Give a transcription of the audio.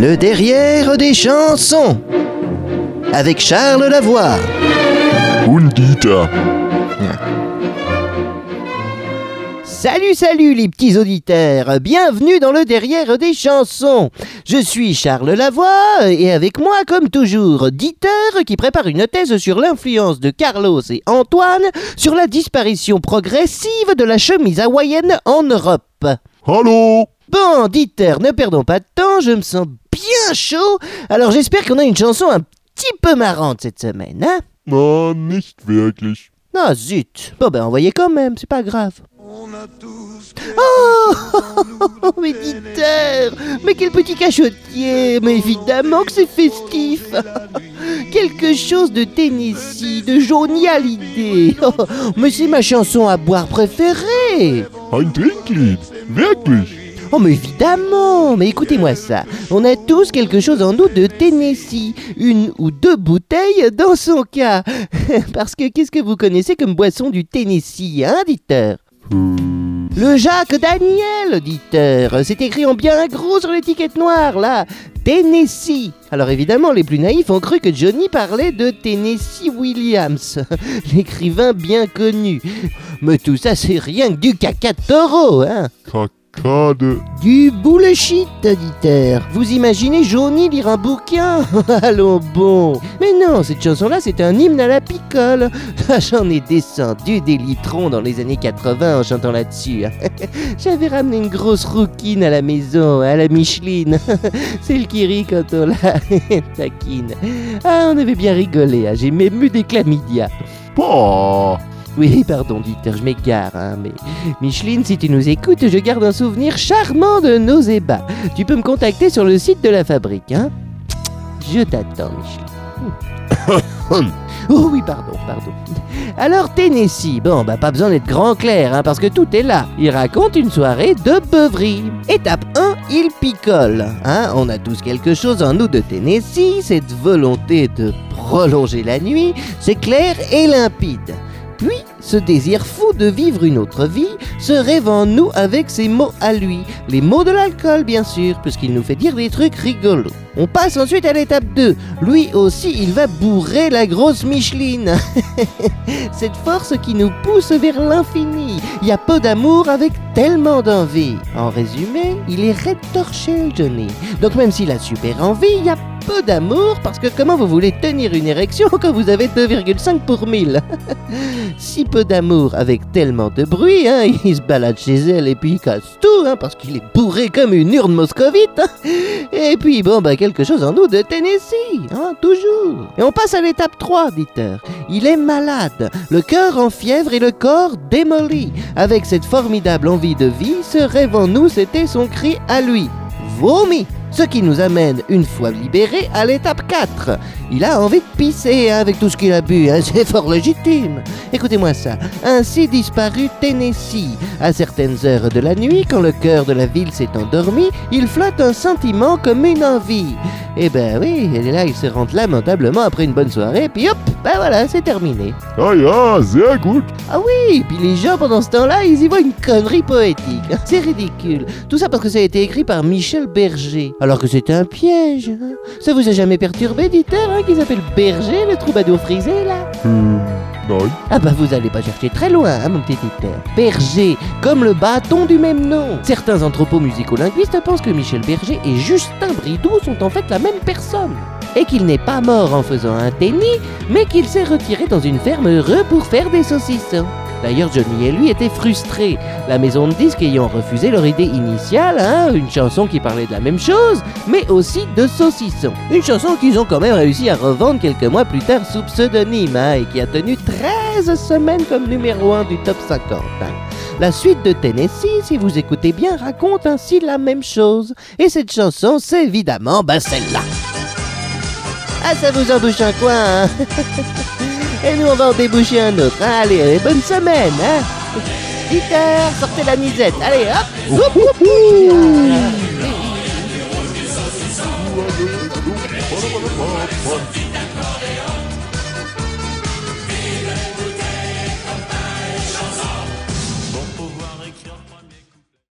Le derrière des chansons. Avec Charles Lavoie. Undita. Salut, salut les petits auditeurs, bienvenue dans le derrière des chansons. Je suis Charles Lavoie et avec moi, comme toujours, Dieter qui prépare une thèse sur l'influence de Carlos et Antoine sur la disparition progressive de la chemise hawaïenne en Europe. Hallo Bon, Dieter, ne perdons pas de temps, je me sens bien chaud, alors j'espère qu'on a une chanson un petit peu marrante cette semaine, hein? Na, nicht wirklich. Ah zut Bon ben envoyez quand même, c'est pas grave. Oh Mais Dieter Mais quel petit cachotier Mais évidemment que c'est festif Quelque chose de Tennessee, de Johnny Hallyday Oh, Mais c'est ma chanson à boire préférée Ein Trinklied. Wirklich. Oh mais évidemment Mais écoutez-moi ça On a tous quelque chose en nous de Tennessee Une ou deux bouteilles dans son cas Parce que qu'est-ce que vous connaissez comme boisson du Tennessee, hein, Dieter le Jacques Daniel, auditeur. C'est écrit en bien gros sur l'étiquette noire, là. Tennessee. Alors évidemment, les plus naïfs ont cru que Johnny parlait de Tennessee Williams, l'écrivain bien connu. Mais tout ça, c'est rien que du caca de taureau, hein. Du bullshit, auditeur. Vous imaginez Johnny lire un bouquin Allons bon. Mais non, cette chanson-là, c'est un hymne à la picole. J'en ai descendu des litrons dans les années 80 en chantant là-dessus. J'avais ramené une grosse rouquine à la maison, à la Micheline. Celle qui rit quand on la taquine. Ah, on avait bien rigolé. hein. J'ai même eu des chlamydia. Oui, pardon, Dieter, je m'égare, hein, mais Micheline, si tu nous écoutes, je garde un souvenir charmant de nos ébats. Tu peux me contacter sur le site de la fabrique, hein Je t'attends, Micheline. Oh oui, pardon, pardon. Alors, Tennessee, bon, bah pas besoin d'être grand clair, hein, parce que tout est là. Il raconte une soirée de beuverie. Étape 1, il picole. Hein, on a tous quelque chose en nous de Tennessee, cette volonté de prolonger la nuit, c'est clair et limpide. Puis, ce désir fou de vivre une autre vie se rêve en nous avec ses mots à lui. Les mots de l'alcool, bien sûr, puisqu'il nous fait dire des trucs rigolos. On passe ensuite à l'étape 2. Lui aussi, il va bourrer la grosse Micheline. Cette force qui nous pousse vers l'infini. Il y a peu d'amour avec tellement d'envie. En résumé, il est rétorché, le Johnny. Donc même s'il a super envie, il y a peu d'amour parce que comment vous voulez tenir une érection quand vous avez 2,5 pour 1000 Si peu d'amour avec tellement de bruit, hein, il se balade chez elle et puis il casse tout, hein, parce qu'il est bourré comme une urne moscovite. hein. Et puis bon, bah quelque chose en nous de Tennessee, hein, toujours. Et on passe à l'étape 3, Dieter. Il est malade, le cœur en fièvre et le corps démoli. Avec cette formidable envie de vie, ce rêve en nous, c'était son cri à lui. Vomi ce qui nous amène, une fois libéré, à l'étape 4. Il a envie de pisser avec tout ce qu'il a bu, hein, c'est fort légitime. Écoutez-moi ça. Ainsi disparu Tennessee. À certaines heures de la nuit, quand le cœur de la ville s'est endormi, il flotte un sentiment comme une envie. Eh ben oui, et là il se rentre lamentablement après une bonne soirée, puis hop, ben voilà, c'est terminé. Ah ja, sehr gut. Ah oui, puis les gens pendant ce temps-là, ils y voient une connerie poétique. C'est ridicule. Tout ça parce que ça a été écrit par Michel Berger. Alors que c'était un piège. hein. Ça vous a jamais perturbé, Dieter, hein, qu'ils appellent Berger, le troubadour frisé, là? Nein. Ah bah vous allez pas chercher très loin, hein, mon petit Dieter. Berger, comme le bâton du même nom. Certains anthropomusicolinguistes pensent que Michel Berger et Justin Bridou sont en fait la même personne. Et qu'il n'est pas mort en faisant un tennis, mais qu'il s'est retiré dans une ferme heureux pour faire des saucissons. D'ailleurs, Johnny et lui étaient frustrés, la maison de disques ayant refusé leur idée initiale, hein, une chanson qui parlait de la même chose, mais aussi de saucissons. Une chanson qu'ils ont quand même réussi à revendre quelques mois plus tard sous pseudonyme, hein, et qui a tenu 13 semaines comme numéro 1 du top 50. hein. La suite de Tennessee, si vous écoutez bien, raconte ainsi la même chose. Et cette chanson, c'est évidemment bah, celle-là. Ah, ça vous embouche un coin, hein? Et nous, on va en déboucher un autre. hein? Allez, bonne semaine, hein? Peter, sortez la nisette. Allez, hop.